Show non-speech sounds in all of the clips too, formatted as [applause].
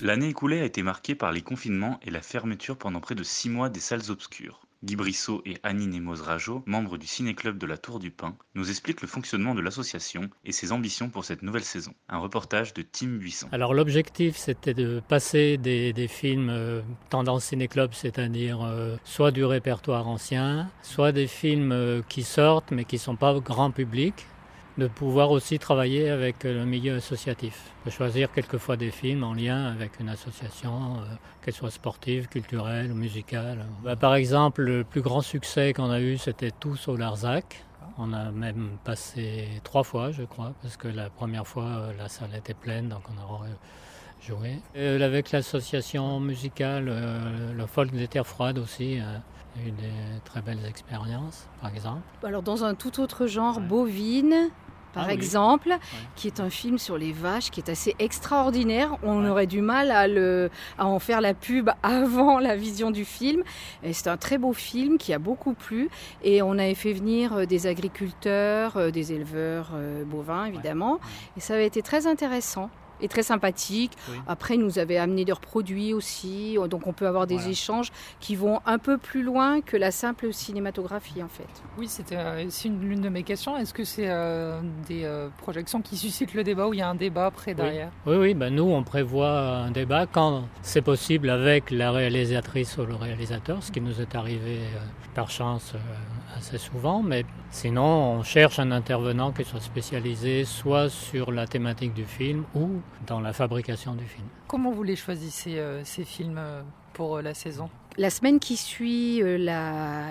L'année écoulée a été marquée par les confinements et la fermeture pendant près de six mois des salles obscures. Guy Brissot et Annie Nemoz Rajo, membres du Ciné-Club de la Tour du Pin, nous expliquent le fonctionnement de l'association et ses ambitions pour cette nouvelle saison. Un reportage de Tim Buisson. Alors l'objectif c'était de passer des, films euh, tendance ciné-club, c'est-à-dire euh, soit du répertoire ancien, soit des films euh, qui sortent mais qui ne sont pas grand public, de pouvoir aussi travailler avec le milieu associatif, de choisir quelquefois des films en lien avec une association, euh, qu'elle soit sportive, culturelle ou musicale. Bah, par exemple, le plus grand succès qu'on a eu, c'était Tous au Larzac. On a même passé trois fois, je crois, parce que la première fois, euh, la salle était pleine, donc on a joué. Et avec l'association musicale, euh, le folk des terres froides aussi, euh, eu des très belles expériences, par exemple. Alors dans un tout autre genre, Bovine, par Ah oui. exemple, Ouais. qui est un film sur les vaches qui est assez extraordinaire. On aurait du mal à, le, à en faire la pub [laughs] avant la vision du film. Et C'est un très beau film qui a beaucoup plu. Et on avait fait venir euh, des agriculteurs, euh, des éleveurs euh, bovins, évidemment. Et ça avait été très intéressant. Et très sympathique. Oui. Après, ils nous avaient amené leurs produits aussi. Donc, on peut avoir des Voilà. échanges qui vont un peu plus loin que la simple cinématographie, en fait. Oui, c'était euh, l'une de mes questions. Est-ce que c'est euh, des euh, projections qui suscitent le débat ou il y a un débat après derrière? Oui, oui, ben nous, on prévoit un débat quand c'est possible avec la réalisatrice ou le réalisateur, ce qui nous est arrivé euh, par chance euh, assez souvent, mais sinon, on cherche un intervenant qui soit spécialisé soit sur la thématique du film ou dans la fabrication du film. Comment vous les choisissez, euh, ces films, euh, pour euh, la saison La semaine qui suit euh, la,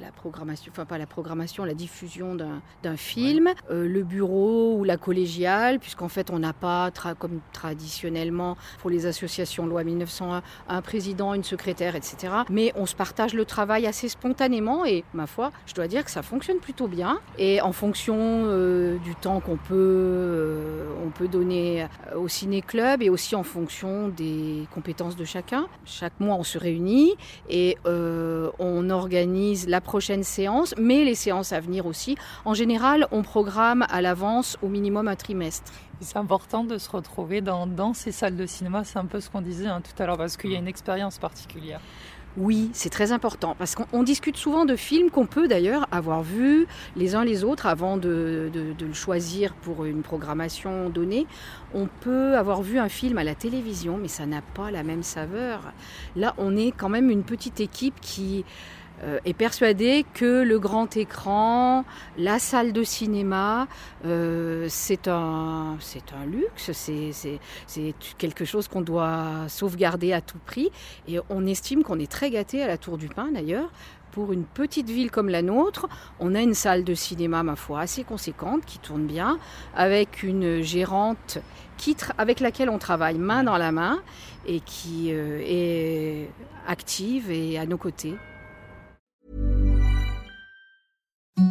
la programmation, enfin pas la programmation, la diffusion d'un film, euh, le bureau ou la collégiale, puisqu'en fait on n'a pas, tra- comme traditionnellement pour les associations loi 1901, un président, une secrétaire, etc. Mais on se partage le travail assez spontanément et ma foi, je dois dire que ça fonctionne plutôt bien. Et en fonction euh, du temps qu'on peut, euh, on peut donner au ciné-club et aussi en fonction des compétences de chacun. Chaque on se réunit et euh, on organise la prochaine séance, mais les séances à venir aussi. En général, on programme à l'avance au minimum un trimestre. C'est important de se retrouver dans, dans ces salles de cinéma, c'est un peu ce qu'on disait hein, tout à l'heure, parce qu'il y a une expérience particulière. Oui, c'est très important parce qu'on on discute souvent de films qu'on peut d'ailleurs avoir vus les uns les autres avant de, de- de le choisir pour une programmation donnée. On peut avoir vu un film à la télévision, mais ça n'a pas la même saveur. Là, on est quand même une petite équipe qui euh, est persuadée que le grand écran, la salle de cinéma, euh, c'est un, c'est un luxe, c'est, quelque chose qu'on doit sauvegarder à tout prix. Et on estime qu'on est très gâté à la Tour du Pin d'ailleurs. Pour une petite ville comme la nôtre, on a une salle de cinéma, ma foi, assez conséquente, qui tourne bien, avec une gérante qui avec laquelle on travaille main dans la main et qui euh, est active et à nos côtés. Mm-hmm.